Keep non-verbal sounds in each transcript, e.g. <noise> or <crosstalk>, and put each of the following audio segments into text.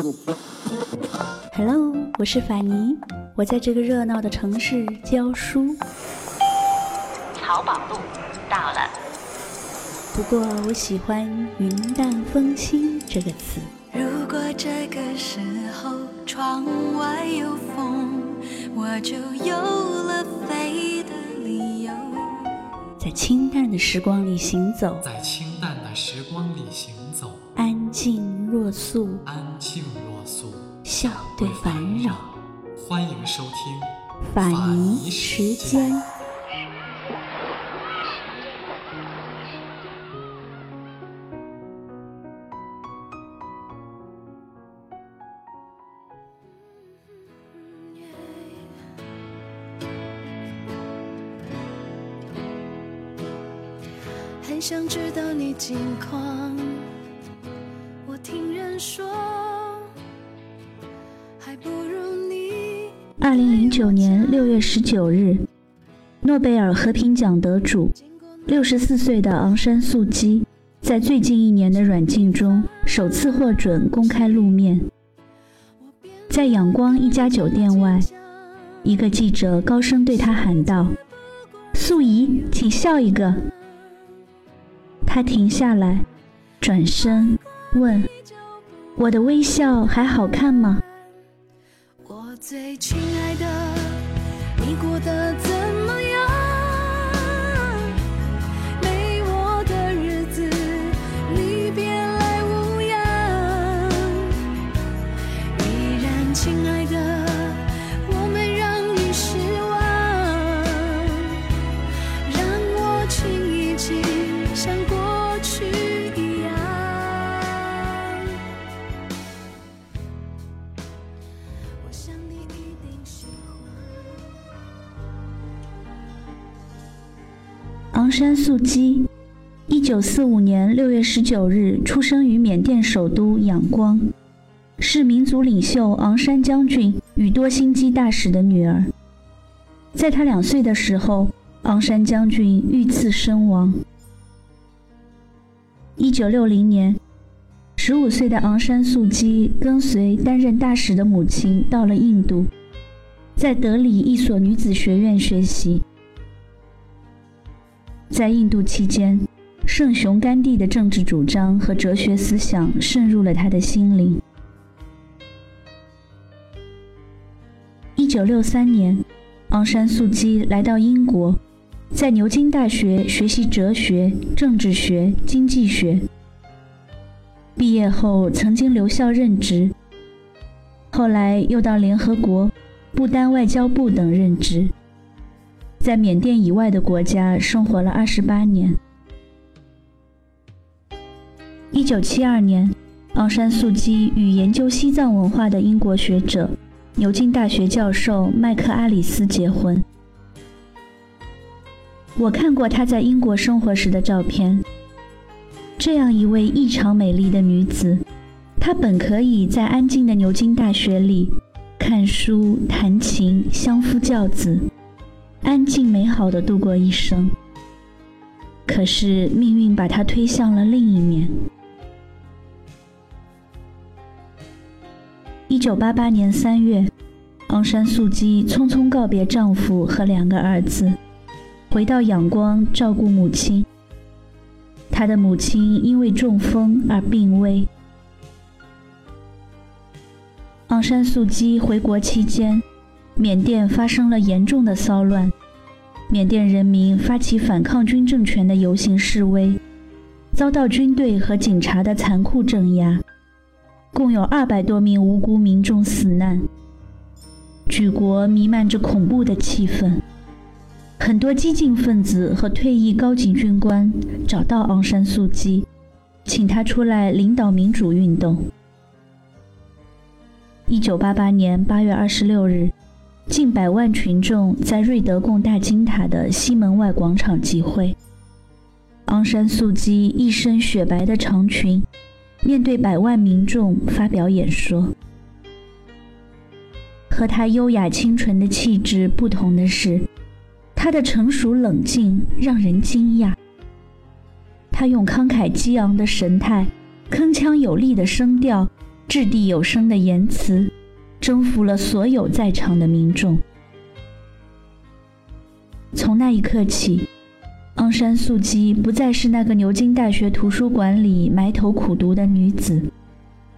<laughs> Hello，我是法尼，我在这个热闹的城市教书。淘宝路到了，不过我喜欢“云淡风轻”这个词。如果这个时候窗外有风，我就有了飞的理由。在清淡的时光里行走，在清里行走，安静若素，安静若素，笑对烦扰。欢迎收听。法尼时间。二零零九年六月十九日，诺贝尔和平奖得主、六十四岁的昂山素姬，在最近一年的软禁中首次获准公开露面。在仰光一家酒店外，一个记者高声对他喊道：“素姨，请笑一个。”他停下来，转身问：“我的微笑还好看吗？”最亲爱的，你过得昂山素姬，一九四五年六月十九日出生于缅甸首都仰光，是民族领袖昂山将军与多心基大使的女儿。在她两岁的时候，昂山将军遇刺身亡。一九六零年，十五岁的昂山素姬跟随担任大使的母亲到了印度，在德里一所女子学院学习。在印度期间，圣雄甘地的政治主张和哲学思想渗入了他的心灵。一九六三年，昂山素姬来到英国，在牛津大学学习哲学、政治学、经济学。毕业后曾经留校任职，后来又到联合国、不丹外交部等任职。在缅甸以外的国家生活了二十八年。一九七二年，昂山素姬与研究西藏文化的英国学者、牛津大学教授麦克阿里斯结婚。我看过她在英国生活时的照片。这样一位异常美丽的女子，她本可以在安静的牛津大学里看书、弹琴、相夫教子。安静美好的度过一生，可是命运把她推向了另一面。一九八八年三月，昂山素姬匆匆告别丈夫和两个儿子，回到仰光照顾母亲。她的母亲因为中风而病危。昂山素姬回国期间，缅甸发生了严重的骚乱，缅甸人民发起反抗军政权的游行示威，遭到军队和警察的残酷镇压，共有二百多名无辜民众死难。举国弥漫着恐怖的气氛，很多激进分子和退役高级军官找到昂山素姬，请他出来领导民主运动。一九八八年八月二十六日，近百万群众在瑞德贡大金塔的西门外广场集会。昂山素姬一身雪白的长裙，面对百万民众发表演说。和她优雅清纯的气质不同的是，她的成熟冷静让人惊讶。她用慷慨激昂的神态、铿锵有力的声调。掷地有声的言辞，征服了所有在场的民众。从那一刻起，昂山素姬不再是那个牛津大学图书馆里埋头苦读的女子，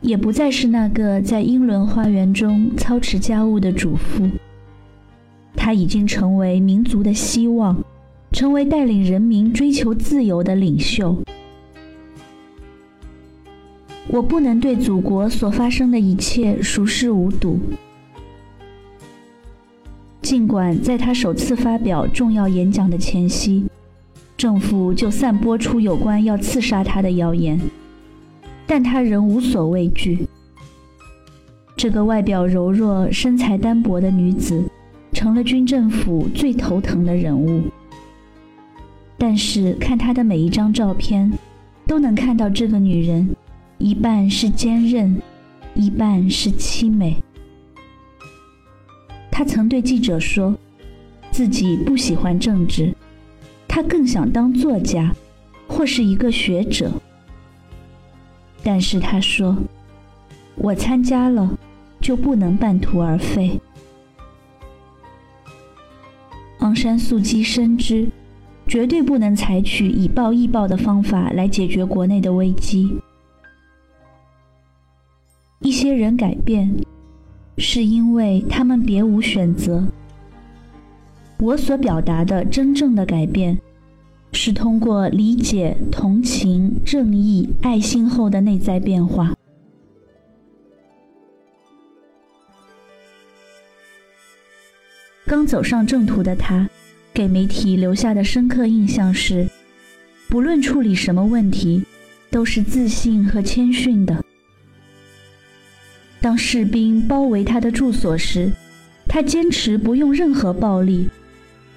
也不再是那个在英伦花园中操持家务的主妇。她已经成为民族的希望，成为带领人民追求自由的领袖。我不能对祖国所发生的一切熟视无睹。尽管在他首次发表重要演讲的前夕，政府就散播出有关要刺杀他的谣言，但他仍无所畏惧。这个外表柔弱、身材单薄的女子，成了军政府最头疼的人物。但是看她的每一张照片，都能看到这个女人。一半是坚韧，一半是凄美。他曾对记者说，自己不喜欢政治，他更想当作家，或是一个学者。但是他说，我参加了，就不能半途而废。昂山素姬深知，绝对不能采取以暴易暴的方法来解决国内的危机。一些人改变，是因为他们别无选择。我所表达的真正的改变，是通过理解、同情、正义、爱心后的内在变化。刚走上正途的他，给媒体留下的深刻印象是：不论处理什么问题，都是自信和谦逊的。当士兵包围他的住所时，他坚持不用任何暴力，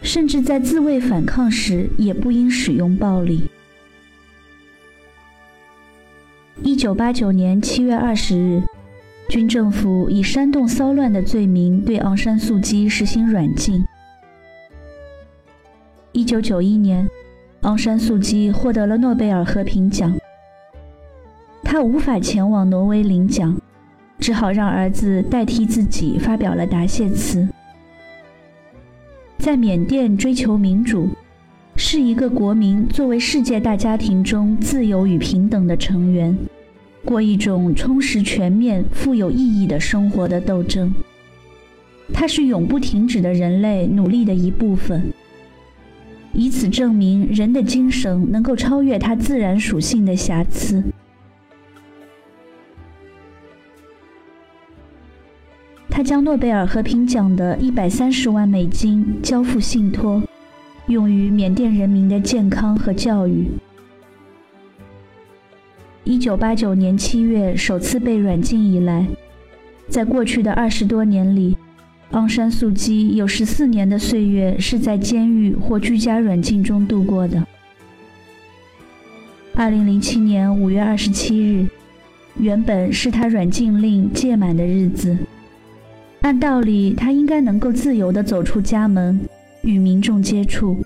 甚至在自卫反抗时也不应使用暴力。一九八九年七月二十日，军政府以煽动骚乱的罪名对昂山素姬实行软禁。一九九一年，昂山素姬获得了诺贝尔和平奖，他无法前往挪威领奖。只好让儿子代替自己发表了答谢词。在缅甸追求民主，是一个国民作为世界大家庭中自由与平等的成员，过一种充实、全面、富有意义的生活的斗争。它是永不停止的人类努力的一部分，以此证明人的精神能够超越它自然属性的瑕疵。他将诺贝尔和平奖的一百三十万美金交付信托，用于缅甸人民的健康和教育。一九八九年七月首次被软禁以来，在过去的二十多年里，昂山素姬有十四年的岁月是在监狱或居家软禁中度过的。二零零七年五月二十七日，原本是他软禁令届满的日子。按道理，他应该能够自由地走出家门，与民众接触。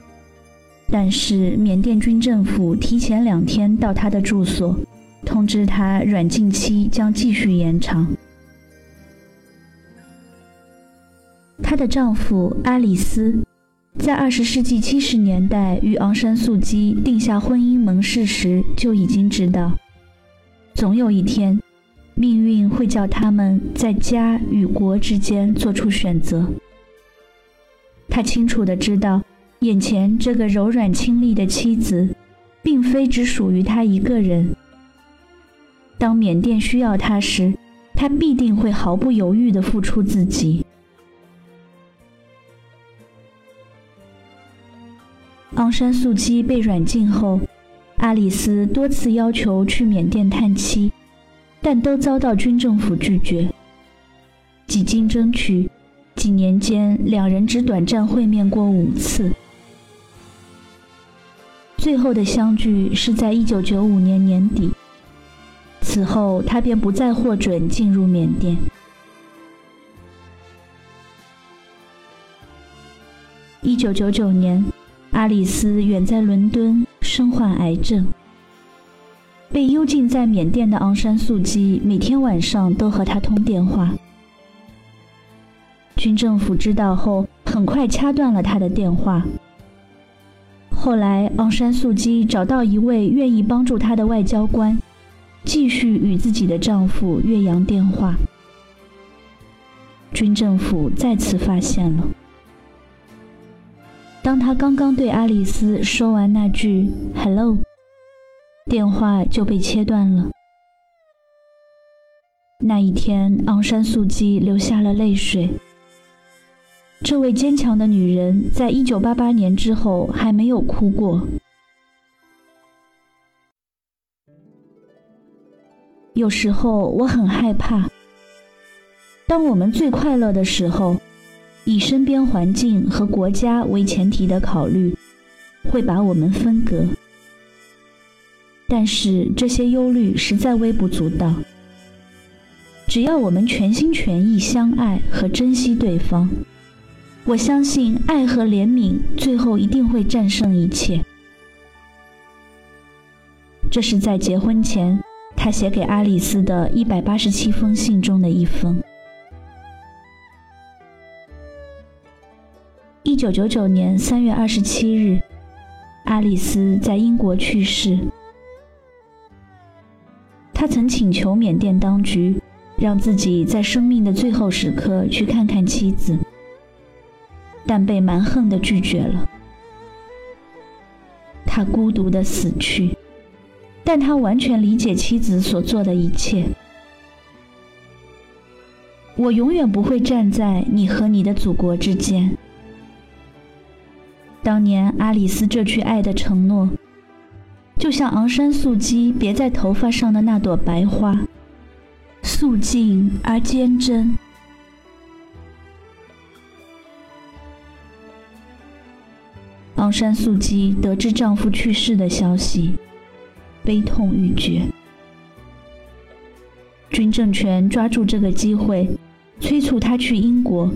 但是，缅甸军政府提前两天到他的住所，通知他软禁期将继续延长。她的丈夫阿里斯，在二十世纪七十年代与昂山素姬定下婚姻盟誓时，就已经知道，总有一天。命运会叫他们在家与国之间做出选择。他清楚地知道，眼前这个柔软清丽的妻子，并非只属于他一个人。当缅甸需要他时，他必定会毫不犹豫地付出自己。昂山素姬被软禁后，阿里斯多次要求去缅甸探亲。但都遭到军政府拒绝。几经争取，几年间两人只短暂会面过五次。最后的相聚是在1995年年底。此后，他便不再获准进入缅甸。1999年，阿里斯远在伦敦，身患癌症。被幽禁在缅甸的昂山素姬每天晚上都和他通电话。军政府知道后，很快掐断了他的电话。后来，昂山素姬找到一位愿意帮助她的外交官，继续与自己的丈夫越洋电话。军政府再次发现了。当他刚刚对阿里斯说完那句 “hello”，电话就被切断了。那一天，昂山素姬流下了泪水。这位坚强的女人，在一九八八年之后还没有哭过。有时候我很害怕，当我们最快乐的时候，以身边环境和国家为前提的考虑，会把我们分隔。但是这些忧虑实在微不足道。只要我们全心全意相爱和珍惜对方。我相信爱和怜悯最后一定会战胜一切。这是在结婚前他写给阿里斯的一百八十七封信中的一封。一九九九年三月二十七日，阿里斯在英国去世。他曾请求缅甸当局让自己在生命的最后时刻去看看妻子。但被蛮横地拒绝了。他孤独地死去，但他完全理解妻子所做的一切。我永远不会站在你和你的祖国之间。当年阿里斯这句爱的承诺，就像昂山素姬别在头发上的那朵白花，素净而坚贞。昂山素姬得知丈夫去世的消息，悲痛欲绝。军政权抓住这个机会，催促她去英国，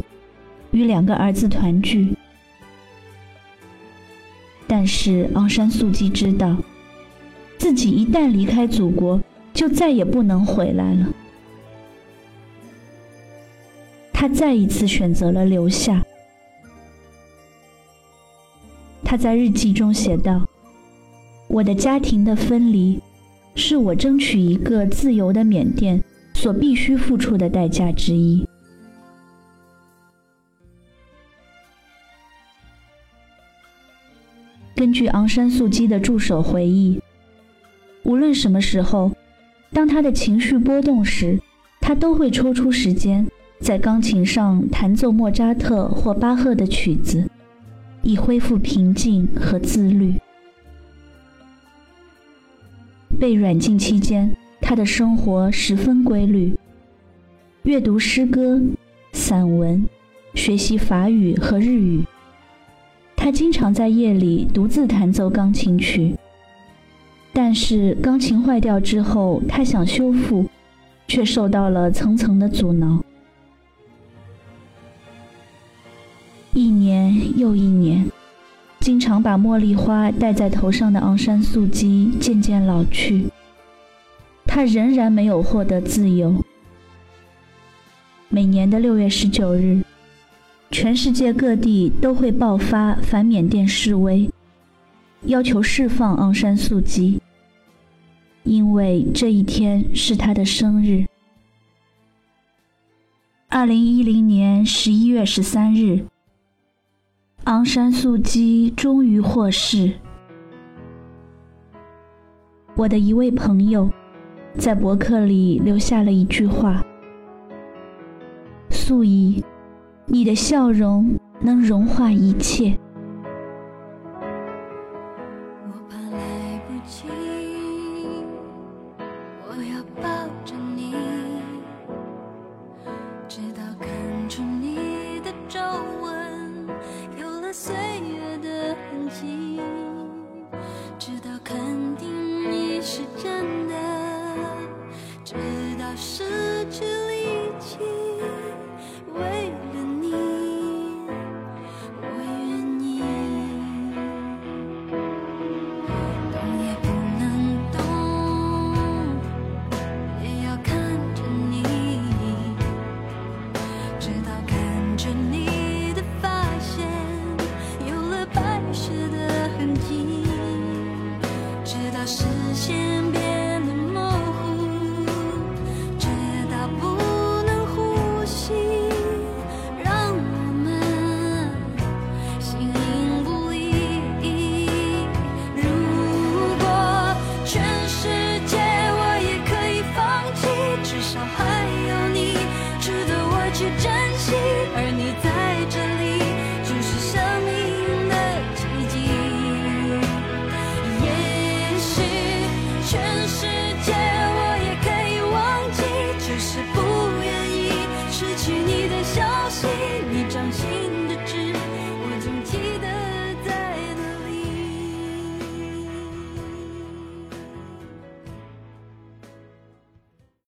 与两个儿子团聚。但是昂山素姬知道，自己一旦离开祖国，就再也不能回来了。他再一次选择了留下。他在日记中写道：“我的家庭的分离，是我争取一个自由的缅甸所必须付出的代价之一。”根据昂山素姬的助手回忆，无论什么时候，当他的情绪波动时，他都会抽出时间在钢琴上弹奏莫扎特或巴赫的曲子。以恢复平静和自律。被软禁期间，他的生活十分规律：阅读诗歌、散文，学习法语和日语。他经常在夜里独自弹奏钢琴曲。但是钢琴坏掉之后，他想修复，却受到了层层的阻挠。一年又一年，经常把茉莉花戴在头上的昂山素姬渐渐老去，她仍然没有获得自由。每年的六月十九日，全世界各地都会爆发反缅甸示威，要求释放昂山素姬，因为这一天是他的生日。二零一零年十一月十三日。昂山素姬终于获释。我的一位朋友在博客里留下了一句话：“素怡，你的笑容能融化一切。”